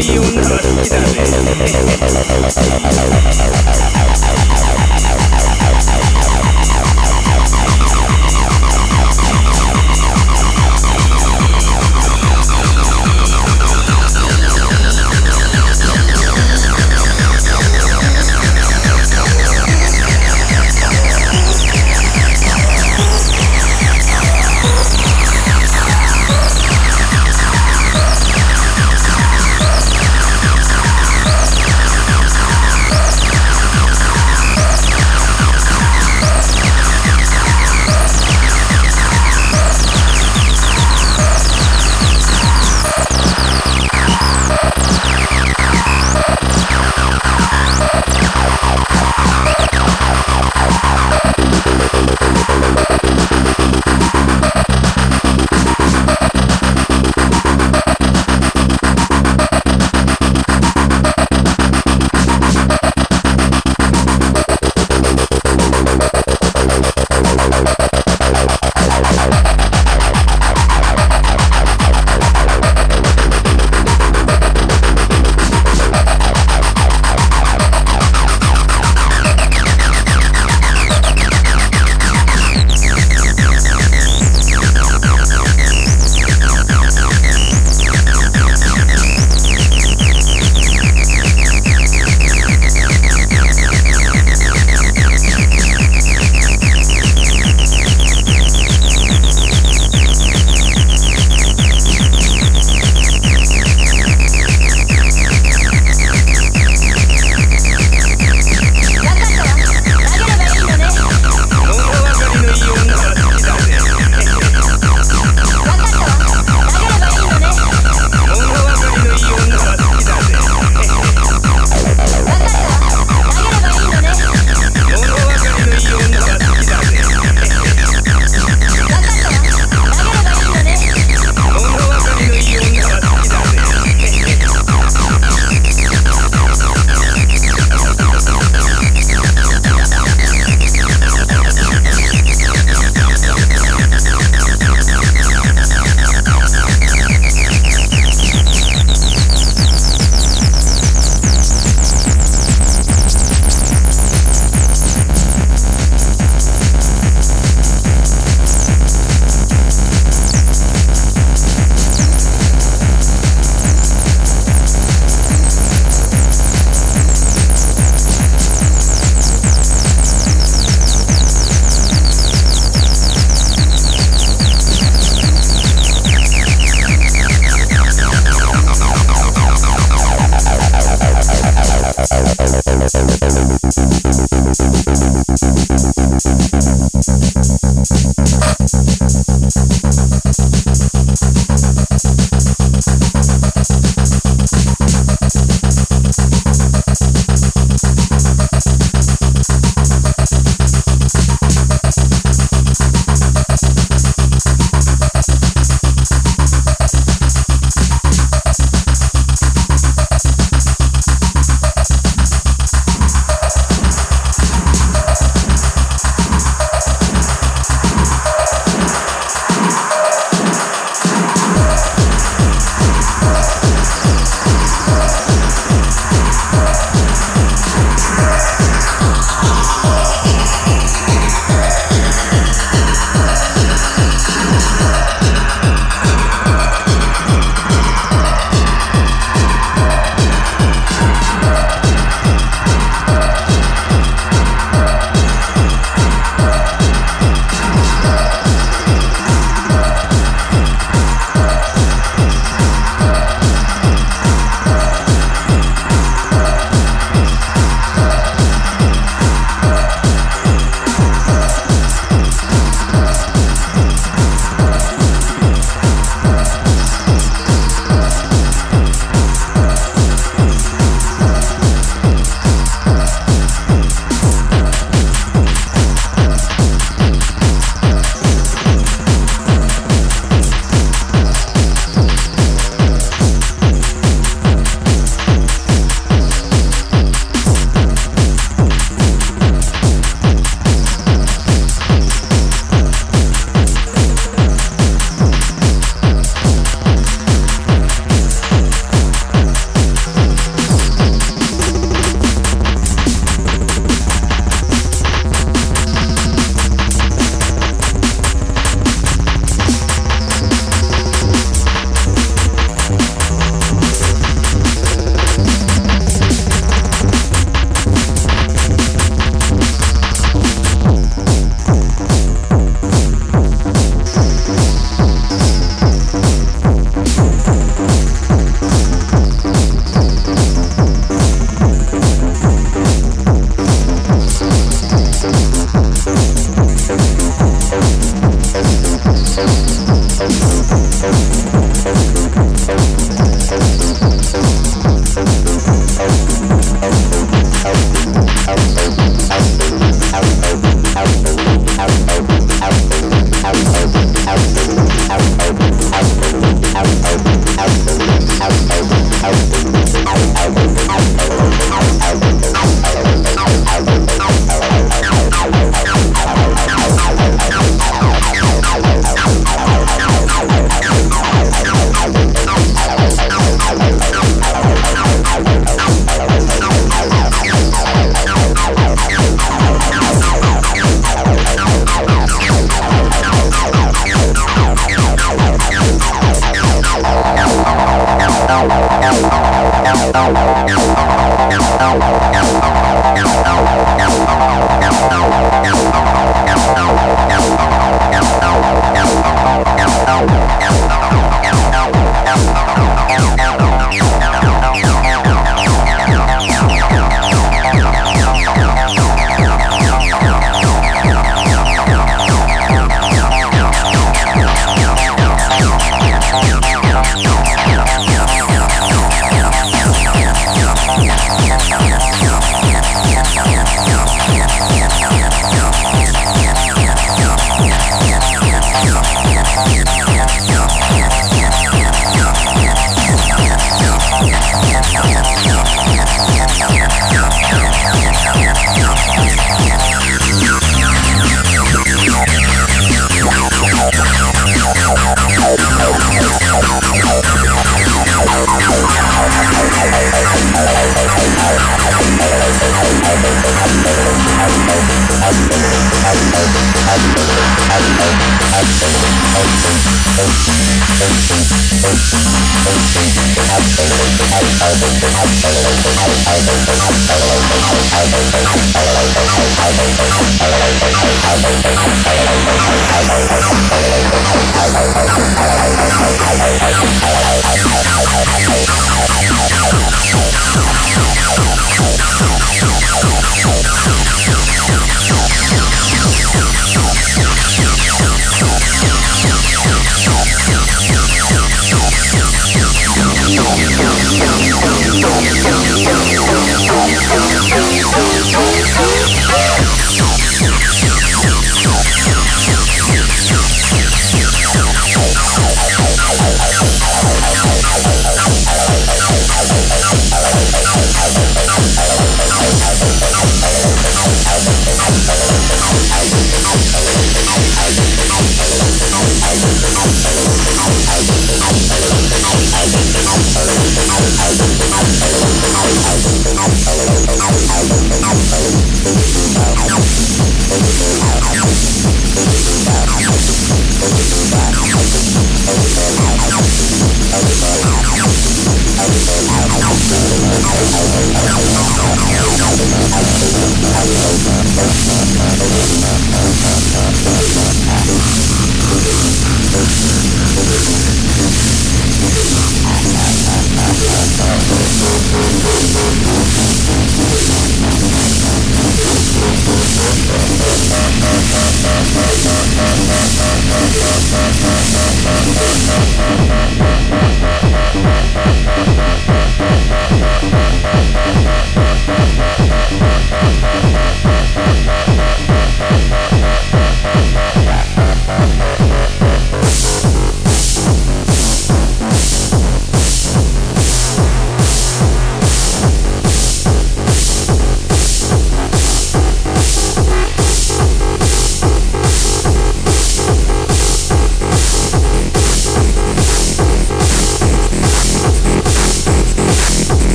you. know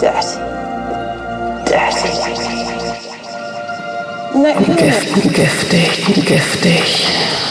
Dirty. Dirty. Giftig, giftig. Giftig.